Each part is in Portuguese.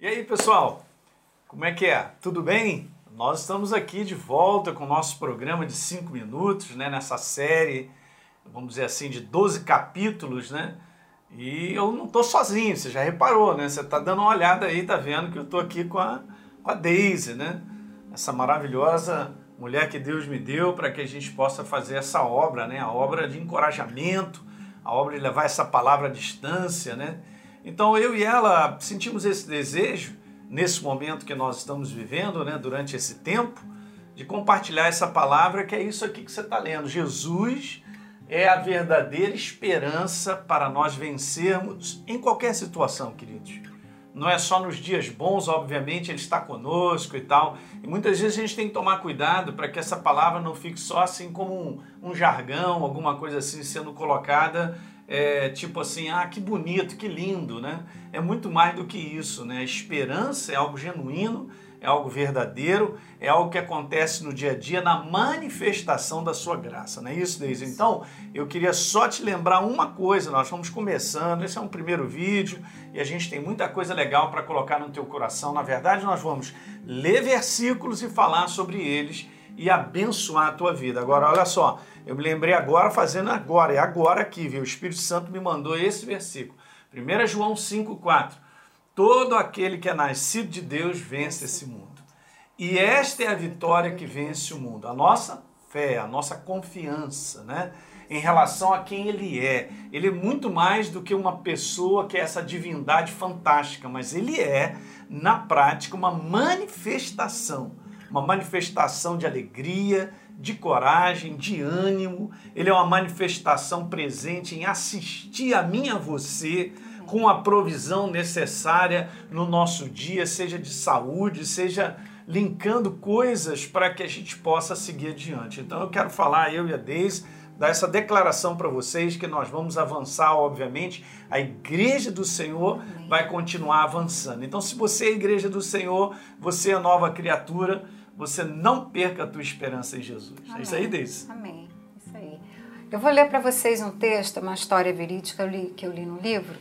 E aí, pessoal? Como é que é? Tudo bem? Nós estamos aqui de volta com o nosso programa de 5 minutos, né, nessa série, vamos dizer assim, de 12 capítulos, né? E eu não estou sozinho, você já reparou, né? Você está dando uma olhada aí, tá vendo que eu estou aqui com a, com a Daisy, né? Essa maravilhosa mulher que Deus me deu para que a gente possa fazer essa obra, né? A obra de encorajamento, a obra de levar essa palavra à distância, né? Então eu e ela sentimos esse desejo, nesse momento que nós estamos vivendo, né, durante esse tempo, de compartilhar essa palavra que é isso aqui que você está lendo. Jesus é a verdadeira esperança para nós vencermos em qualquer situação, queridos. Não é só nos dias bons, obviamente, Ele está conosco e tal. E muitas vezes a gente tem que tomar cuidado para que essa palavra não fique só assim como um, um jargão, alguma coisa assim sendo colocada é, tipo assim, ah, que bonito, que lindo, né? É muito mais do que isso, né? A esperança é algo genuíno, é algo verdadeiro, é algo que acontece no dia a dia, na manifestação da sua graça, não é isso, Deise? Então, eu queria só te lembrar uma coisa, nós estamos começando, esse é um primeiro vídeo e a gente tem muita coisa legal para colocar no teu coração. Na verdade, nós vamos ler versículos e falar sobre eles e abençoar a tua vida. Agora, olha só, eu me lembrei agora fazendo agora, é agora aqui, viu? O Espírito Santo me mandou esse versículo. 1 João 5,4. Todo aquele que é nascido de Deus vence esse mundo. E esta é a vitória que vence o mundo. A nossa fé, a nossa confiança, né? Em relação a quem ele é. Ele é muito mais do que uma pessoa que é essa divindade fantástica, mas ele é, na prática, uma manifestação. Uma manifestação de alegria, de coragem, de ânimo, ele é uma manifestação presente em assistir a mim a você com a provisão necessária no nosso dia, seja de saúde, seja linkando coisas para que a gente possa seguir adiante. Então eu quero falar, eu e a Deise, dar essa declaração para vocês que nós vamos avançar, obviamente, a igreja do Senhor vai continuar avançando. Então, se você é a igreja do Senhor, você é nova criatura, você não perca a tua esperança em Jesus. Amém. É isso aí, Deise. Amém. Isso aí. Eu vou ler para vocês um texto, uma história verídica que eu li no livro,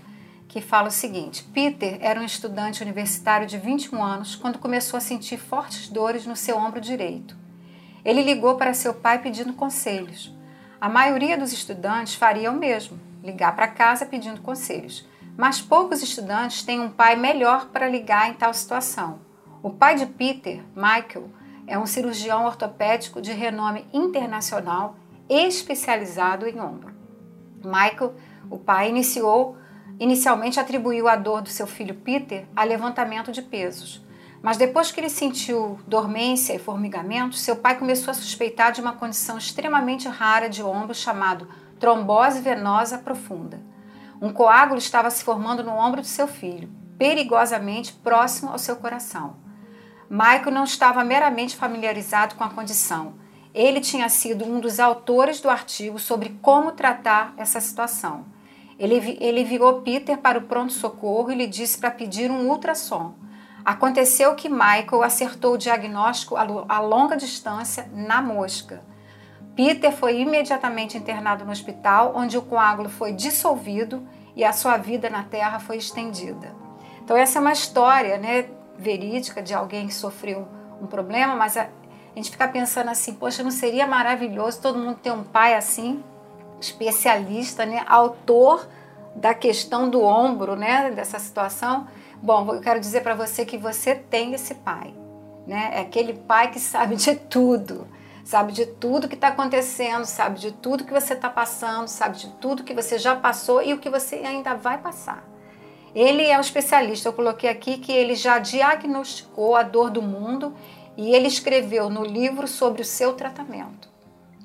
que fala o seguinte: Peter era um estudante universitário de 21 anos quando começou a sentir fortes dores no seu ombro direito. Ele ligou para seu pai pedindo conselhos. A maioria dos estudantes faria o mesmo, ligar para casa pedindo conselhos. Mas poucos estudantes têm um pai melhor para ligar em tal situação. O pai de Peter, Michael, é um cirurgião ortopédico de renome internacional especializado em ombro. Michael, o pai, iniciou, inicialmente atribuiu a dor do seu filho Peter a levantamento de pesos. Mas depois que ele sentiu dormência e formigamento, seu pai começou a suspeitar de uma condição extremamente rara de ombro chamado trombose venosa profunda. Um coágulo estava se formando no ombro do seu filho, perigosamente próximo ao seu coração. Michael não estava meramente familiarizado com a condição. Ele tinha sido um dos autores do artigo sobre como tratar essa situação. Ele, ele virou Peter para o pronto-socorro e lhe disse para pedir um ultrassom. Aconteceu que Michael acertou o diagnóstico a longa distância na mosca. Peter foi imediatamente internado no hospital, onde o coágulo foi dissolvido e a sua vida na Terra foi estendida. Então, essa é uma história né, verídica de alguém que sofreu um problema, mas a, gente fica pensando assim, poxa, não seria maravilhoso todo mundo ter um pai assim, especialista, né, autor da questão do ombro, né, dessa situação? Bom, eu quero dizer para você que você tem esse pai, né? É aquele pai que sabe de tudo, sabe de tudo que está acontecendo, sabe de tudo que você está passando, sabe de tudo que você já passou e o que você ainda vai passar. Ele é o especialista, eu coloquei aqui que ele já diagnosticou a dor do mundo e ele escreveu no livro sobre o seu tratamento.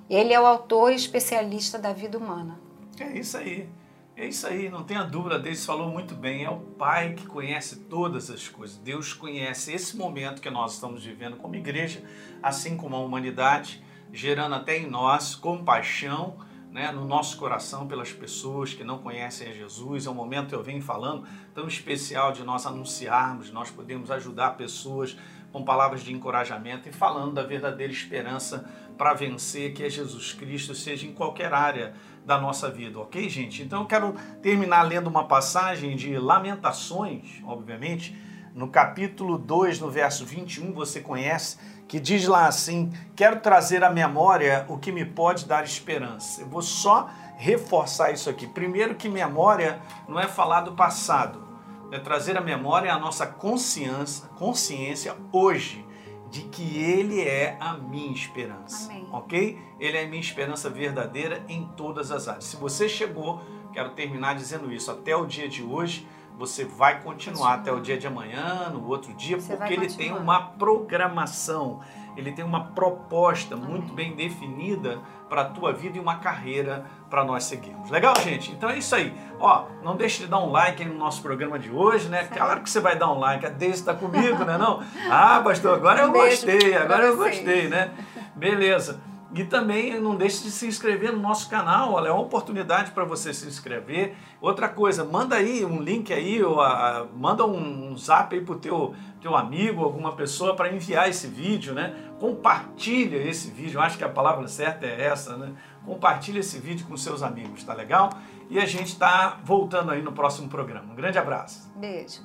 Ele é o autor e especialista da vida humana. É isso aí. É isso aí, não tenha dúvida, Deus falou muito bem. É o Pai que conhece todas as coisas. Deus conhece esse momento que nós estamos vivendo como igreja, assim como a humanidade, gerando até em nós compaixão né, no nosso coração pelas pessoas que não conhecem a Jesus. É um momento, eu venho falando, tão especial de nós anunciarmos, nós podemos ajudar pessoas com palavras de encorajamento e falando da verdadeira esperança para vencer, que é Jesus Cristo, seja em qualquer área da nossa vida, ok, gente? Então eu quero terminar lendo uma passagem de Lamentações, obviamente, no capítulo 2, no verso 21, você conhece, que diz lá assim: Quero trazer à memória o que me pode dar esperança. Eu vou só reforçar isso aqui. Primeiro, que memória não é falar do passado, é trazer à memória a nossa consciência, consciência hoje de que Ele é a minha esperança. Amém. Ok? Ele é a minha esperança verdadeira em todas as áreas. Se você chegou, quero terminar dizendo isso, até o dia de hoje você vai continuar até o dia de amanhã, no outro dia, Você porque ele tem uma programação, ele tem uma proposta Amém. muito bem definida para a tua vida e uma carreira para nós seguirmos. Legal, gente? Então é isso aí. Ó, não deixe de dar um like no nosso programa de hoje, né? Certo. Claro que você vai dar um like. A Deise está comigo, né não? Ah, pastor, agora eu Um gostei, agora eu gostei, né? Beleza. E também não deixe de se inscrever no nosso canal, olha, é uma oportunidade para você se inscrever. Outra coisa, manda aí um link aí, ou a- manda um, um zap aí pro teu, teu amigo, alguma pessoa para enviar esse vídeo, né? Compartilha esse vídeo, acho que a palavra certa é essa, né? Compartilha esse vídeo com seus amigos, tá legal? E a gente tá voltando aí no próximo programa. Um grande abraço. Beijo.